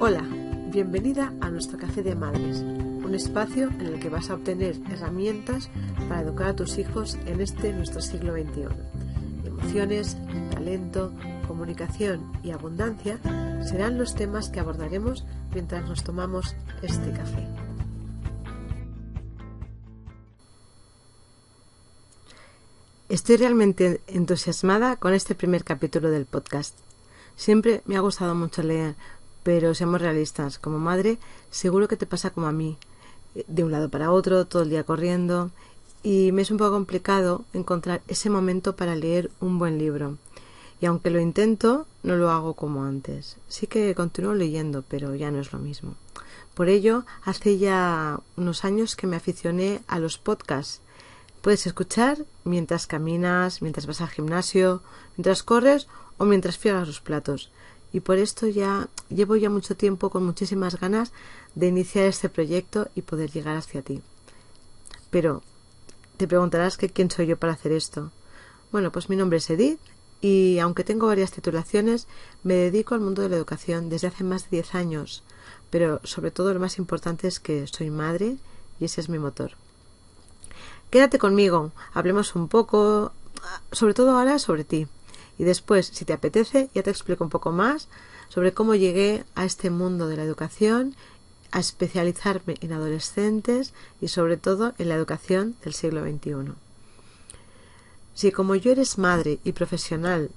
Hola, bienvenida a nuestro Café de Madres, un espacio en el que vas a obtener herramientas para educar a tus hijos en este nuestro siglo XXI. Emociones, talento, comunicación y abundancia serán los temas que abordaremos mientras nos tomamos este café. Estoy realmente entusiasmada con este primer capítulo del podcast. Siempre me ha gustado mucho leer, pero seamos realistas, como madre seguro que te pasa como a mí, eh, de un lado para otro, todo el día corriendo, y me es un poco complicado encontrar ese momento para leer un buen libro. Y aunque lo intento, no lo hago como antes. Sí que continúo leyendo, pero ya no es lo mismo. Por ello, hace ya unos años que me aficioné a los podcasts Puedes escuchar mientras caminas, mientras vas al gimnasio, mientras corres o mientras friegas los platos. Y por esto ya llevo ya mucho tiempo con muchísimas ganas de iniciar este proyecto y poder llegar hacia ti. Pero te preguntarás que quién soy yo para hacer esto. Bueno, pues mi nombre es Edith y aunque tengo varias titulaciones, me dedico al mundo de la educación desde hace más de 10 años. Pero sobre todo lo más importante es que soy madre y ese es mi motor. Quédate conmigo, hablemos un poco, sobre todo ahora sobre ti. Y después, si te apetece, ya te explico un poco más sobre cómo llegué a este mundo de la educación, a especializarme en adolescentes y sobre todo en la educación del siglo XXI. Si como yo eres madre y profesional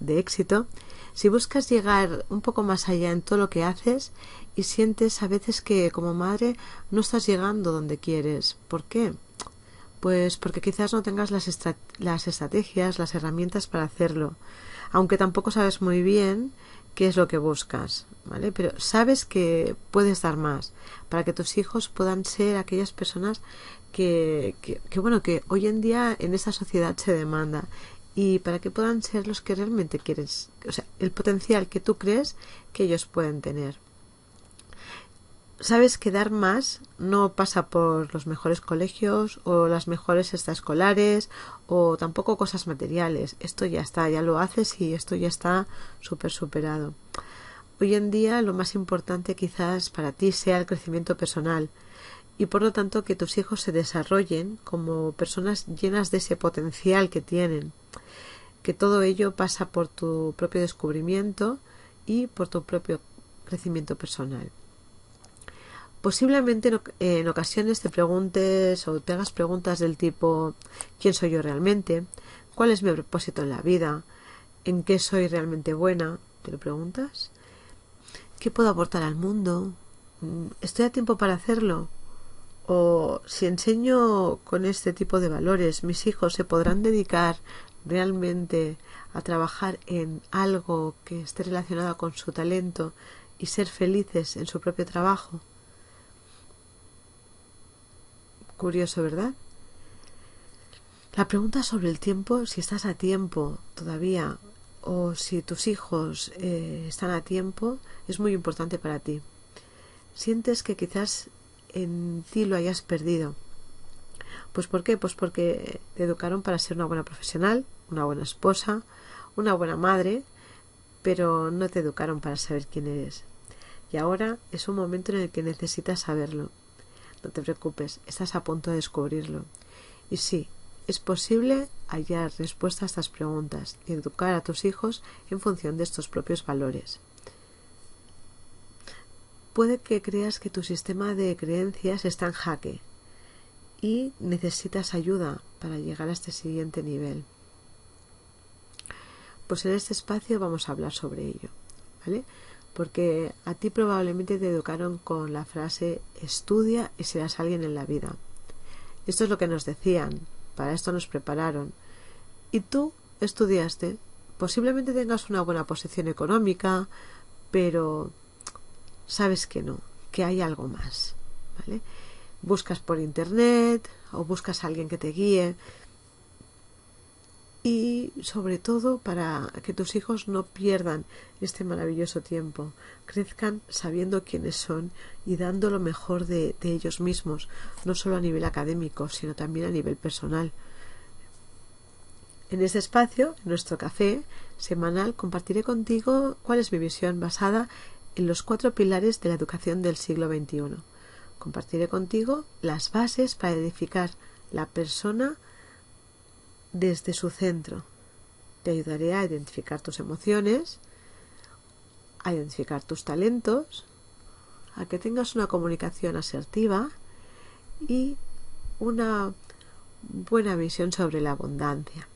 de éxito, si buscas llegar un poco más allá en todo lo que haces y sientes a veces que como madre no estás llegando donde quieres, ¿por qué? Pues porque quizás no tengas las, las estrategias, las herramientas para hacerlo, aunque tampoco sabes muy bien qué es lo que buscas, ¿vale? Pero sabes que puedes dar más para que tus hijos puedan ser aquellas personas que, que, que, bueno, que hoy en día en esta sociedad se demanda y para que puedan ser los que realmente quieres, o sea, el potencial que tú crees que ellos pueden tener sabes que dar más no pasa por los mejores colegios o las mejores extraescolares o tampoco cosas materiales. Esto ya está, ya lo haces y esto ya está súper superado. Hoy en día lo más importante quizás para ti sea el crecimiento personal y por lo tanto que tus hijos se desarrollen como personas llenas de ese potencial que tienen. Que todo ello pasa por tu propio descubrimiento y por tu propio crecimiento personal. Posiblemente en, ocasiones te preguntes o te hagas preguntas del tipo ¿quién soy yo realmente? ¿Cuál es mi propósito en la vida? ¿En qué soy realmente buena? ¿Te lo preguntas? ¿Qué puedo aportar al mundo? ¿Estoy a tiempo para hacerlo? O si enseño con este tipo de valores, mis hijos se podrán dedicar realmente a trabajar en algo que esté relacionado con su talento y ser felices en su propio trabajo. Curioso, ¿verdad? La pregunta sobre el tiempo, si estás a tiempo todavía o si tus hijos eh, están a tiempo, es muy importante para ti. Sientes que quizás en ti lo hayas perdido. Pues ¿por qué? Pues porque te educaron para ser una buena profesional, una buena esposa, una buena madre, pero no te educaron para saber quién eres. Y ahora es un momento en el que necesitas saberlo. No te preocupes, estás a punto de descubrirlo. Y sí, es posible hallar respuesta a estas preguntas y educar a tus hijos en función de estos propios valores. Puede que creas que tu sistema de creencias está en jaque y necesitas ayuda para llegar a este siguiente nivel. Pues en este espacio vamos a hablar sobre ello, ¿vale? Porque a ti probablemente te educaron con la frase estudia y serás alguien en la vida. Esto es lo que nos decían, para esto nos prepararon. Y tú estudiaste, posiblemente tengas una buena posición económica, pero sabes que no, que hay algo más, ¿vale? Buscas por internet o buscas a alguien que te guíe, y sobre todo para que tus hijos no pierdan este maravilloso tiempo, crezcan sabiendo quiénes son y dando lo mejor de, ellos mismos, no solo a nivel académico, sino también a nivel personal. En este espacio, en nuestro café semanal, compartiré contigo cuál es mi visión basada en los cuatro pilares de la educación del siglo XXI. Compartiré contigo las bases para edificar la persona desde su centro. Te ayudaré a identificar tus emociones, a identificar tus talentos, a que tengas una comunicación asertiva y una buena visión sobre la abundancia.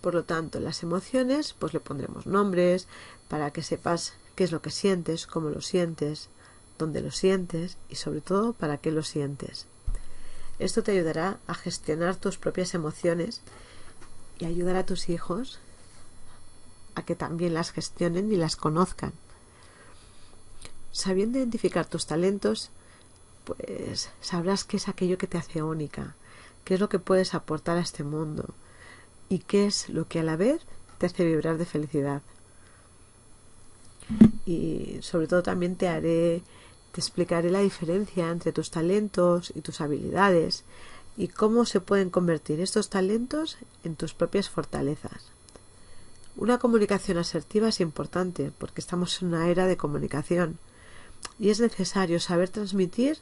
Por lo tanto, las emociones, pues le pondremos nombres para que sepas qué es lo que sientes, cómo lo sientes, dónde lo sientes y sobre todo para qué lo sientes. Esto te ayudará a gestionar tus propias emociones y ayudar a tus hijos a que también las gestionen y las conozcan. Sabiendo identificar tus talentos, pues sabrás qué es aquello que te hace única, qué es lo que puedes aportar a este mundo y qué es lo que a la vez te hace vibrar de felicidad. Y sobre todo también te haré, te explicaré la diferencia entre tus talentos y tus habilidades y cómo se pueden convertir estos talentos en tus propias fortalezas. Una comunicación asertiva es importante porque estamos en una era de comunicación y es necesario saber transmitir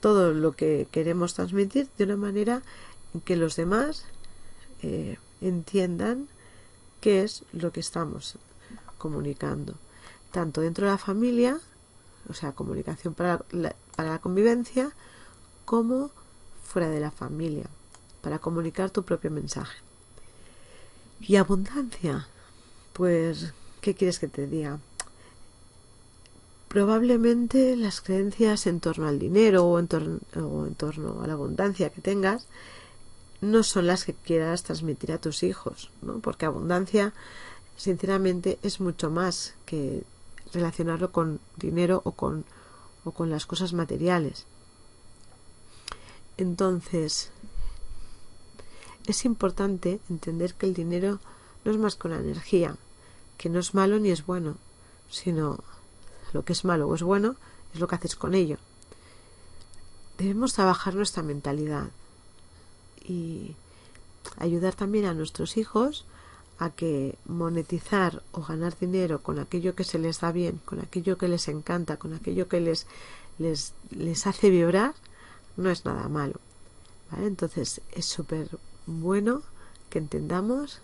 todo lo que queremos transmitir de una manera en que los demás eh, entiendan qué es lo que estamos comunicando, tanto dentro de la familia, o sea, comunicación para la, para la convivencia, como fuera de la familia, para comunicar tu propio mensaje. Y abundancia, pues, ¿qué quieres que te diga? probablemente las creencias en torno al dinero o en, torno, a la abundancia que tengas no son las que quieras transmitir a tus hijos, ¿no? Porque abundancia, sinceramente, es mucho más que relacionarlo con dinero o con, o con las cosas materiales. Entonces, es importante entender que el dinero no es más que una energía, que no es malo ni es bueno, sino lo que es malo o es bueno es lo que haces con ello. Debemos trabajar nuestra mentalidad y ayudar también a nuestros hijos a que monetizar o ganar dinero con aquello que se les da bien, con aquello que les encanta, con aquello que les, les, les hace vibrar, no es nada malo. Entonces es súper bueno que entendamos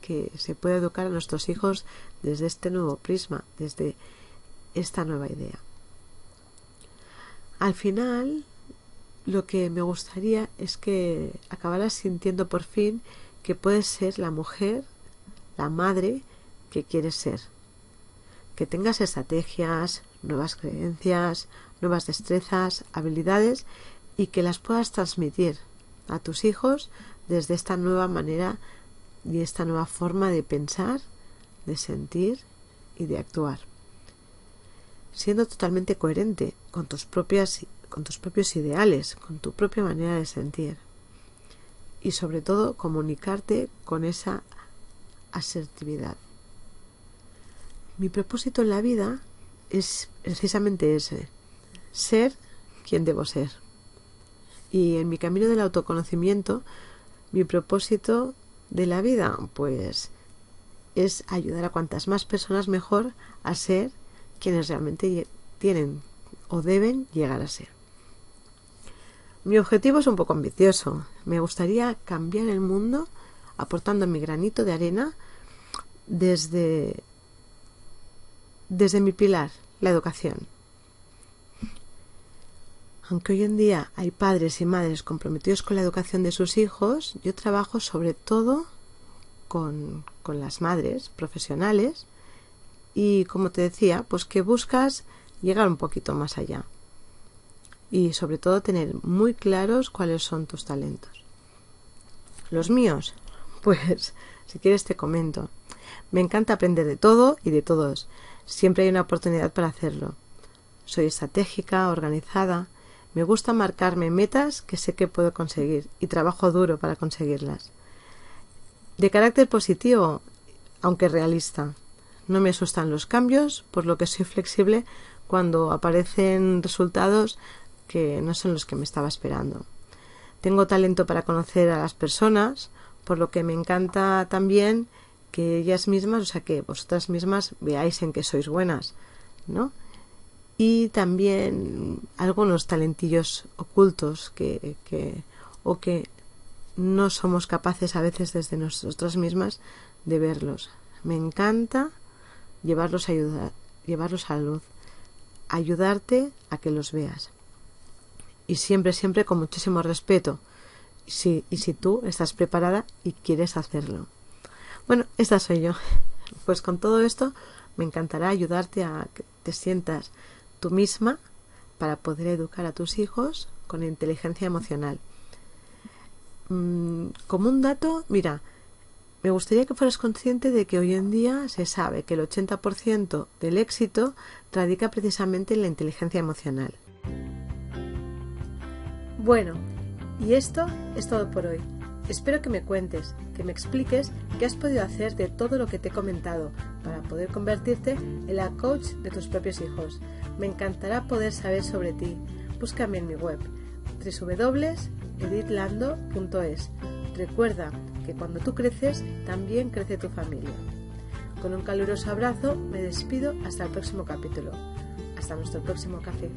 que se puede educar a nuestros hijos desde este nuevo prisma, desde esta nueva idea. Al final, lo que me gustaría es que acabaras sintiendo por fin que puedes ser la mujer, la madre que quieres ser. Que tengas estrategias, nuevas creencias, nuevas destrezas, habilidades y que las puedas transmitir a tus hijos desde esta nueva manera y esta nueva forma de pensar, de sentir y de actuar siendo totalmente coherente con tus propias con tus propios ideales, con tu propia manera de sentir y sobre todo comunicarte con esa asertividad. Mi propósito en la vida es precisamente ese, ser quien debo ser. Y en mi camino del autoconocimiento, mi propósito de la vida, pues, es ayudar a cuantas más personas mejor a ser quienes realmente tienen o deben llegar a ser. Mi objetivo es un poco ambicioso. Me gustaría cambiar el mundo aportando mi granito de arena desde, desde mi pilar, la educación. Aunque hoy en día hay padres y madres comprometidos con la educación de sus hijos, yo trabajo sobre todo con, con las madres profesionales y como te decía, pues que buscas llegar un poquito más allá y sobre todo tener muy claros cuáles son tus talentos. Los míos, pues si quieres te comento. Me encanta aprender de todo y de todos. Siempre hay una oportunidad para hacerlo. Soy estratégica, organizada. Me gusta marcarme metas que sé que puedo conseguir y trabajo duro para conseguirlas. De carácter positivo, aunque realista. No me asustan los cambios, por lo que soy flexible cuando aparecen resultados que no son los que me estaba esperando. Tengo talento para conocer a las personas, por lo que me encanta también que ellas mismas, o sea, que vosotras mismas veáis en qué sois buenas, ¿no? Y también algunos talentillos ocultos que, que o que no somos capaces a veces desde nosotras mismas de verlos. Me encanta llevarlos a ayudar, llevarlos a luz, ayudarte a que los veas. Y siempre, siempre con muchísimo respeto. Sí, y si tú estás preparada y quieres hacerlo. Bueno, esta soy yo. Pues con todo esto me encantará ayudarte a que te sientas tú misma para poder educar a tus hijos con inteligencia emocional. Mm, como un dato, mira, me gustaría que fueras consciente de que hoy en día se sabe que el 80% del éxito radica precisamente en la inteligencia emocional. Bueno, y esto es todo por hoy. Espero que me cuentes, que me expliques qué has podido hacer de todo lo que te he comentado para poder convertirte en la coach de tus propios hijos. Me encantará poder saber sobre ti. Búscame en mi web www.editlando.es. Recuerda que cuando tú creces, también crece tu familia. Con un caluroso abrazo me despido hasta el próximo capítulo. Hasta nuestro próximo café.